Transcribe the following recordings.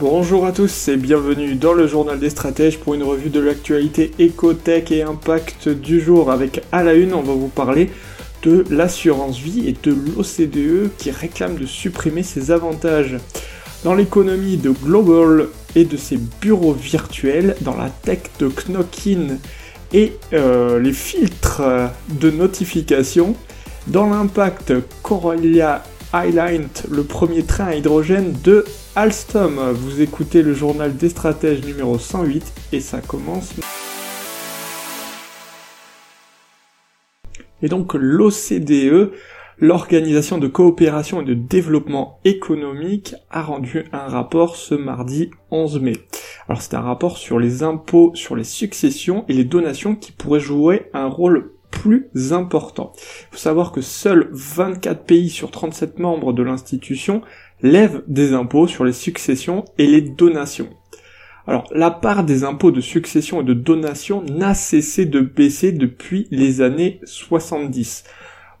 Bonjour à tous et bienvenue dans le journal des stratèges pour une revue de l'actualité écotech et impact du jour. Avec à la une, on va vous parler de l'assurance vie et de l'OCDE qui réclame de supprimer ses avantages. Dans l'économie de Global et de ses bureaux virtuels, dans la tech de Knockin et euh, les filtres de notification, dans l'impact Corellia Highlight, le premier train à hydrogène de Alstom. Vous écoutez le journal des stratèges numéro 108 et ça commence. Et donc l'OCDE, l'Organisation de coopération et de développement économique, a rendu un rapport ce mardi 11 mai. Alors c'est un rapport sur les impôts sur les successions et les donations qui pourraient jouer un rôle plus important. Il faut savoir que seuls 24 pays sur 37 membres de l'institution lèvent des impôts sur les successions et les donations. Alors, la part des impôts de succession et de donation n'a cessé de baisser depuis les années 70.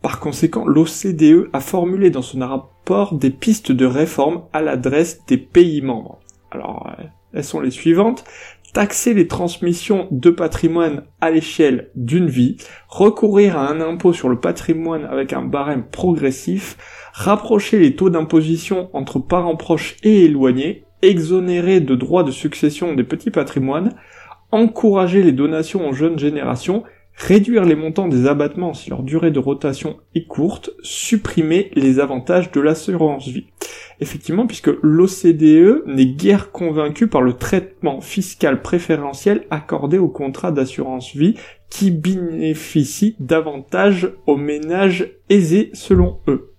Par conséquent, l'OCDE a formulé dans son rapport des pistes de réforme à l'adresse des pays membres. Alors, euh, elles sont les suivantes taxer les transmissions de patrimoine à l'échelle d'une vie, recourir à un impôt sur le patrimoine avec un barème progressif, rapprocher les taux d'imposition entre parents proches et éloignés, exonérer de droits de succession des petits patrimoines, encourager les donations aux jeunes générations réduire les montants des abattements si leur durée de rotation est courte, supprimer les avantages de l'assurance vie. Effectivement, puisque l'OCDE n'est guère convaincu par le traitement fiscal préférentiel accordé aux contrats d'assurance vie qui bénéficient davantage aux ménages aisés selon eux.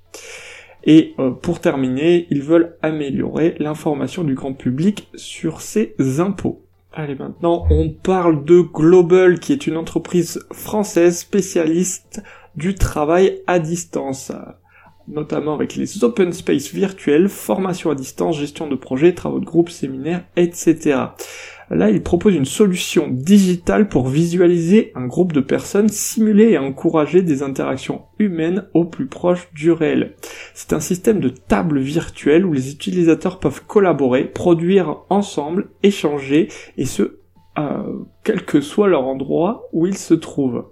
Et euh, pour terminer, ils veulent améliorer l'information du grand public sur ces impôts. Allez, maintenant, on parle de Global, qui est une entreprise française spécialiste du travail à distance, notamment avec les open space virtuels, formation à distance, gestion de projets, travaux de groupe, séminaires, etc. Là, il propose une solution digitale pour visualiser un groupe de personnes, simuler et encourager des interactions humaines au plus proche du réel. C'est un système de table virtuelle où les utilisateurs peuvent collaborer, produire ensemble, échanger, et ce, euh, quel que soit leur endroit où ils se trouvent.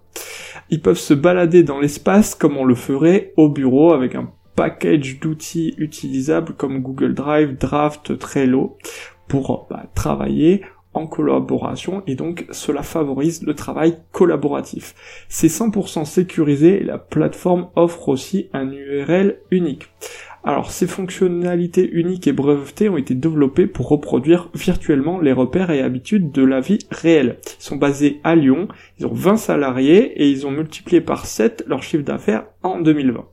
Ils peuvent se balader dans l'espace comme on le ferait au bureau avec un package d'outils utilisables comme Google Drive, Draft, Trello pour bah, travailler en collaboration et donc cela favorise le travail collaboratif. C'est 100% sécurisé et la plateforme offre aussi un URL unique. Alors ces fonctionnalités uniques et brevetées ont été développées pour reproduire virtuellement les repères et habitudes de la vie réelle. Ils sont basés à Lyon, ils ont 20 salariés et ils ont multiplié par 7 leur chiffre d'affaires en 2020.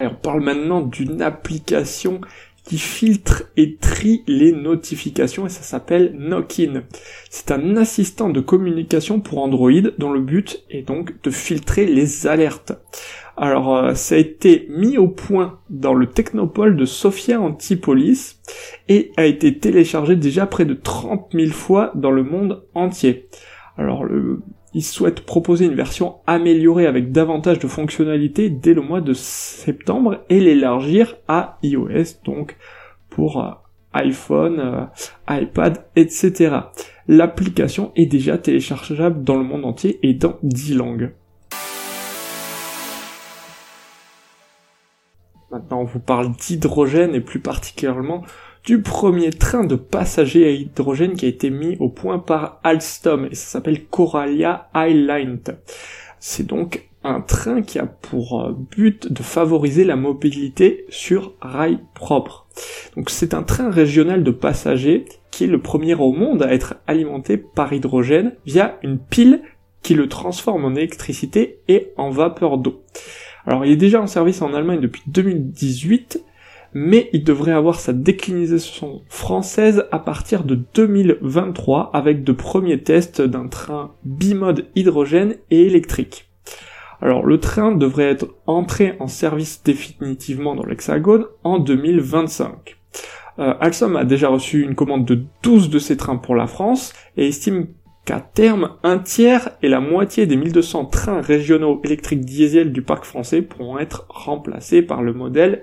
on parle maintenant d'une application qui filtre et trie les notifications et ça s'appelle Knockin. C'est un assistant de communication pour Android dont le but est donc de filtrer les alertes. Alors euh, ça a été mis au point dans le technopole de Sofia Antipolis et a été téléchargé déjà près de 30 000 fois dans le monde entier. Alors le ils souhaitent proposer une version améliorée avec davantage de fonctionnalités dès le mois de septembre et l'élargir à iOS, donc pour euh, iPhone, euh, iPad, etc. L'application est déjà téléchargeable dans le monde entier et dans 10 langues. Maintenant, on vous parle d'hydrogène et plus particulièrement du premier train de passagers à hydrogène qui a été mis au point par Alstom et ça s'appelle Coralia Highline. C'est donc un train qui a pour euh, but de favoriser la mobilité sur rail propre. Donc c'est un train régional de passagers qui est le premier au monde à être alimenté par hydrogène via une pile qui le transforme en électricité et en vapeur d'eau. Alors il est déjà en service en Allemagne depuis 2018 mais il devrait avoir sa déclinaison française à partir de 2023 avec de premiers tests d'un train bimode hydrogène et électrique. Alors le train devrait être entré en service définitivement dans l'Hexagone en 2025. Euh, Alstom a déjà reçu une commande de 12 de ces trains pour la France et estime qu'à terme, un tiers et la moitié des 1200 trains régionaux électriques diesel du parc français pourront être remplacés par le modèle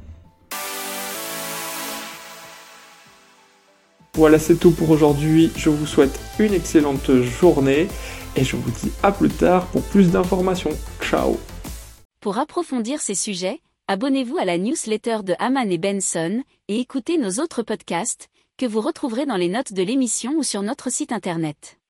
Voilà, c'est tout pour aujourd'hui. Je vous souhaite une excellente journée et je vous dis à plus tard pour plus d'informations. Ciao Pour approfondir ces sujets, abonnez-vous à la newsletter de Haman et Benson et écoutez nos autres podcasts que vous retrouverez dans les notes de l'émission ou sur notre site internet.